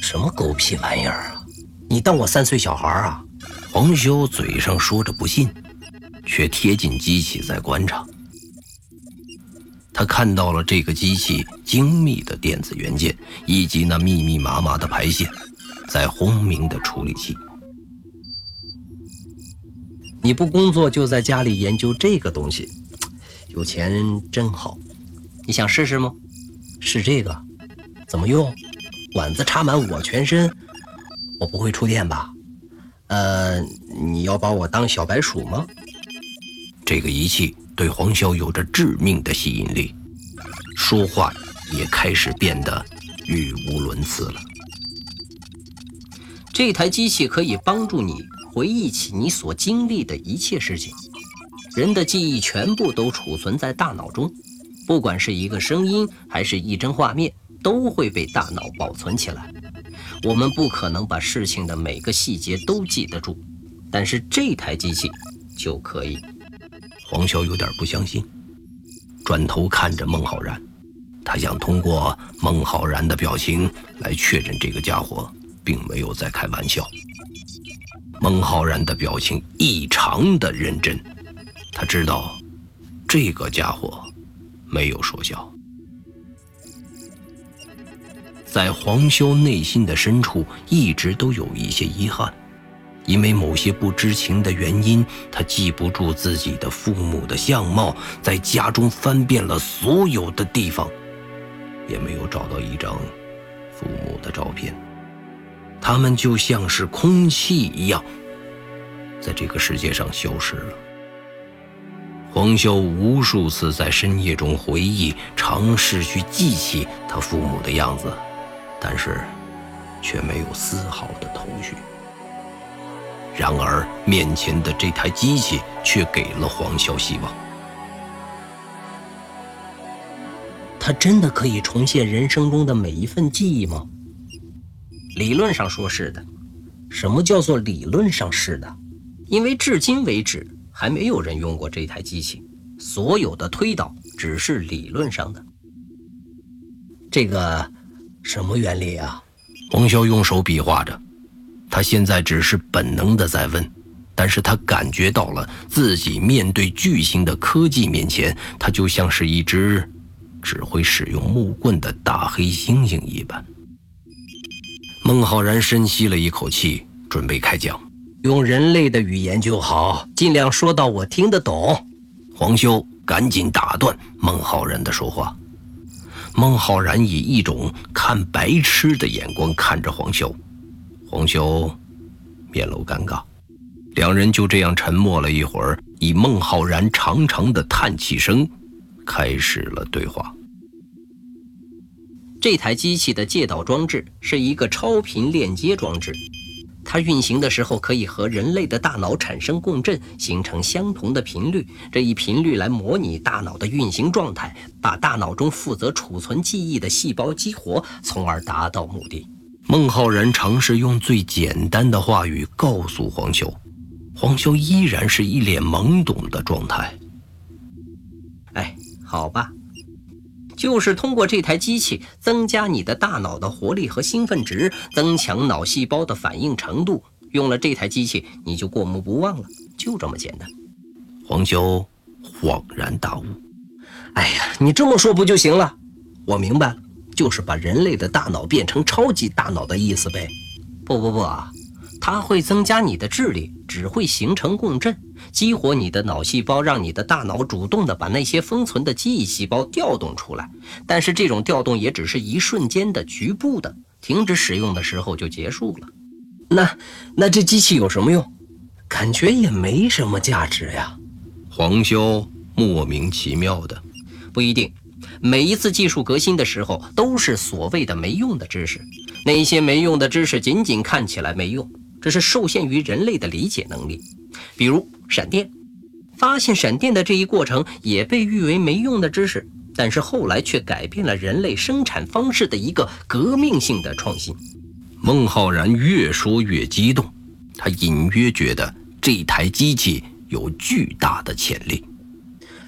什么狗屁玩意儿啊！你当我三岁小孩啊？黄修嘴上说着不信，却贴近机器在观察。他看到了这个机器精密的电子元件，以及那密密麻麻的排线，在轰鸣的处理器。你不工作就在家里研究这个东西，有钱真好。你想试试吗？试这个，怎么用？管子插满我全身，我不会触电吧？呃，你要把我当小白鼠吗？这个仪器对黄潇有着致命的吸引力，说话也开始变得语无伦次了。这台机器可以帮助你回忆起你所经历的一切事情。人的记忆全部都储存在大脑中，不管是一个声音还是一帧画面，都会被大脑保存起来。我们不可能把事情的每个细节都记得住，但是这台机器就可以。黄潇有点不相信，转头看着孟浩然，他想通过孟浩然的表情来确认这个家伙并没有在开玩笑。孟浩然的表情异常的认真，他知道这个家伙没有说笑。在黄潇内心的深处，一直都有一些遗憾，因为某些不知情的原因，他记不住自己的父母的相貌，在家中翻遍了所有的地方，也没有找到一张父母的照片，他们就像是空气一样，在这个世界上消失了。黄潇无数次在深夜中回忆，尝试去记起他父母的样子。但是，却没有丝毫的头绪。然而，面前的这台机器却给了黄潇希望。它真的可以重现人生中的每一份记忆吗？理论上说是的。什么叫做理论上是的？因为至今为止还没有人用过这台机器，所有的推导只是理论上的。这个。什么原理啊？黄潇用手比划着，他现在只是本能的在问，但是他感觉到了自己面对巨型的科技面前，他就像是一只只会使用木棍的大黑猩猩一般。孟浩然深吸了一口气，准备开讲，用人类的语言就好，尽量说到我听得懂。黄修赶紧打断孟浩然的说话。孟浩然以一种看白痴的眼光看着黄修，黄修面露尴尬，两人就这样沉默了一会儿，以孟浩然长长的叹气声开始了对话。这台机器的介导装置是一个超频链接装置。它运行的时候可以和人类的大脑产生共振，形成相同的频率。这一频率来模拟大脑的运行状态，把大脑中负责储存记忆的细胞激活，从而达到目的。孟浩然尝试用最简单的话语告诉黄修，黄修依然是一脸懵懂的状态。哎，好吧。就是通过这台机器增加你的大脑的活力和兴奋值，增强脑细胞的反应程度。用了这台机器，你就过目不忘了，就这么简单。黄修恍然大悟：“哎呀，你这么说不就行了？我明白了，就是把人类的大脑变成超级大脑的意思呗。”不不不啊！它会增加你的智力，只会形成共振，激活你的脑细胞，让你的大脑主动的把那些封存的记忆细胞调动出来。但是这种调动也只是一瞬间的、局部的，停止使用的时候就结束了。那那这机器有什么用？感觉也没什么价值呀。黄潇莫名其妙的，不一定。每一次技术革新的时候，都是所谓的没用的知识。那些没用的知识仅仅看起来没用。这是受限于人类的理解能力，比如闪电，发现闪电的这一过程也被誉为没用的知识，但是后来却改变了人类生产方式的一个革命性的创新。孟浩然越说越激动，他隐约觉得这台机器有巨大的潜力。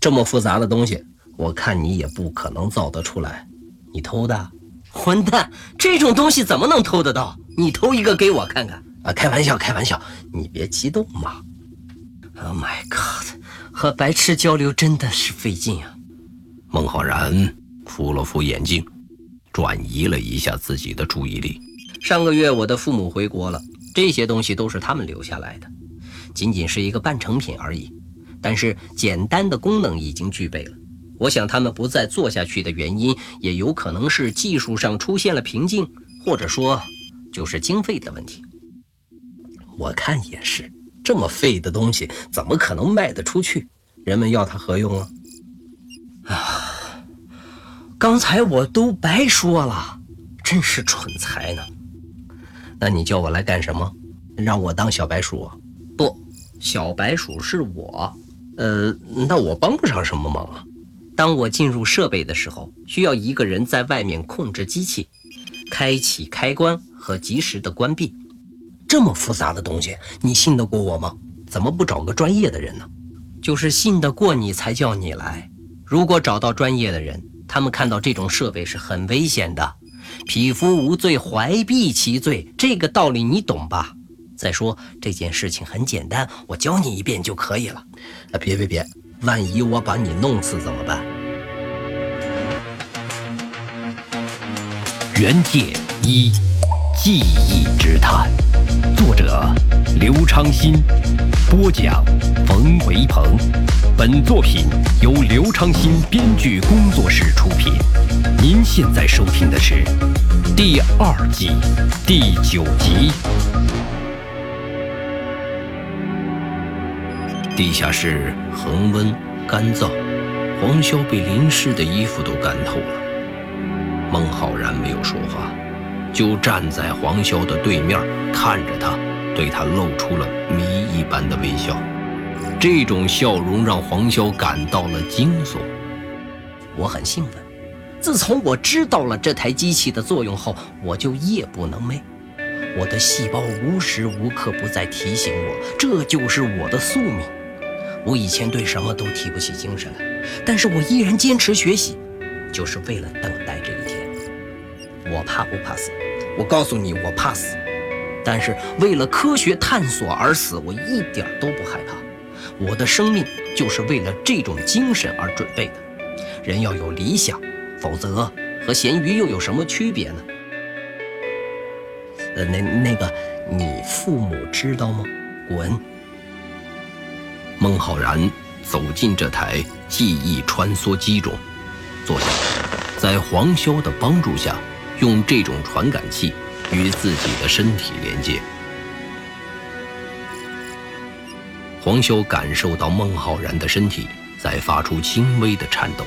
这么复杂的东西，我看你也不可能造得出来。你偷的？混蛋！这种东西怎么能偷得到？你偷一个给我看看啊！开玩笑，开玩笑，你别激动嘛。Oh my god！和白痴交流真的是费劲啊。孟浩然扶了扶眼镜，转移了一下自己的注意力。上个月我的父母回国了，这些东西都是他们留下来的，仅仅是一个半成品而已。但是简单的功能已经具备了。我想他们不再做下去的原因，也有可能是技术上出现了瓶颈，或者说就是经费的问题。我看也是，这么废的东西怎么可能卖得出去？人们要它何用啊？啊！刚才我都白说了，真是蠢材呢。那你叫我来干什么？让我当小白鼠？不，小白鼠是我。呃，那我帮不上什么忙啊。当我进入设备的时候，需要一个人在外面控制机器，开启开关和及时的关闭。这么复杂的东西，你信得过我吗？怎么不找个专业的人呢？就是信得过你才叫你来。如果找到专业的人，他们看到这种设备是很危险的。匹夫无罪，怀璧其罪，这个道理你懂吧？再说这件事情很简单，我教你一遍就可以了。别别别！万一我把你弄死怎么办？原界一记忆之谈，作者刘昌新，播讲冯维鹏。本作品由刘昌新编剧工作室出品。您现在收听的是第二季第九集。地下室恒温干燥，黄潇被淋湿的衣服都干透了。孟浩然没有说话，就站在黄潇的对面看着他，对他露出了谜一般的微笑。这种笑容让黄潇感到了惊悚。我很兴奋，自从我知道了这台机器的作用后，我就夜不能寐。我的细胞无时无刻不在提醒我，这就是我的宿命。我以前对什么都提不起精神来，但是我依然坚持学习，就是为了等待这一天。我怕不怕死？我告诉你，我怕死。但是为了科学探索而死，我一点都不害怕。我的生命就是为了这种精神而准备的。人要有理想，否则和咸鱼又有什么区别呢？呃，那那个，你父母知道吗？滚！孟浩然走进这台记忆穿梭机中，坐下，在黄潇的帮助下，用这种传感器与自己的身体连接。黄修感受到孟浩然的身体在发出轻微的颤抖。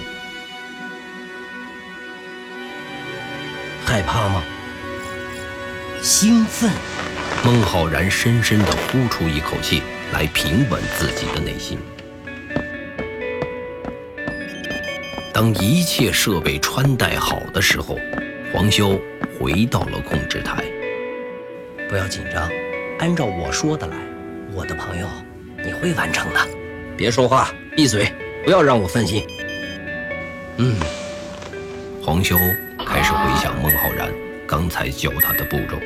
害怕吗？兴奋。孟浩然深深地呼出一口气。来平稳自己的内心。当一切设备穿戴好的时候，黄修回到了控制台。不要紧张，按照我说的来，我的朋友，你会完成的。别说话，闭嘴，不要让我分心。嗯，黄修开始回想孟浩然刚才教他的步骤。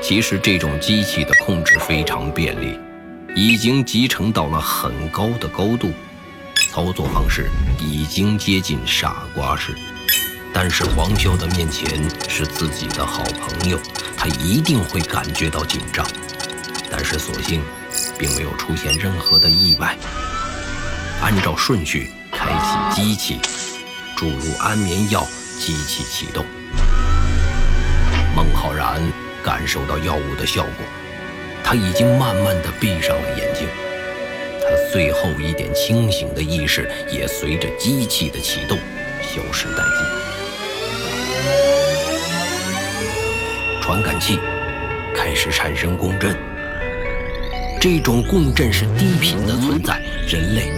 其实这种机器的控制非常便利。已经集成到了很高的高度，操作方式已经接近傻瓜式。但是黄潇的面前是自己的好朋友，他一定会感觉到紧张。但是所幸，并没有出现任何的意外。按照顺序开启机器，注入安眠药，机器启动。孟浩然感受到药物的效果。他已经慢慢的闭上了眼睛，他最后一点清醒的意识也随着机器的启动消失殆尽。传感器开始产生共振，这种共振是低频的存在，人类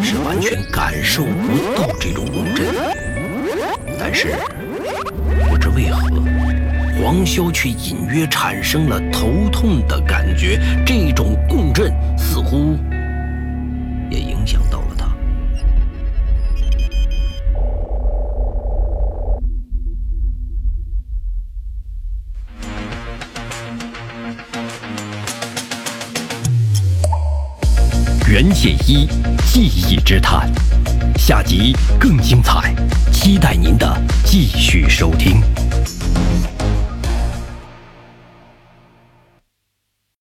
是完全感受不到这种共振。但是不知为何。黄潇却隐约产生了头痛的感觉，这种共振似乎也影响到袁解一，记忆之谈，下集更精彩，期待您的继续收听。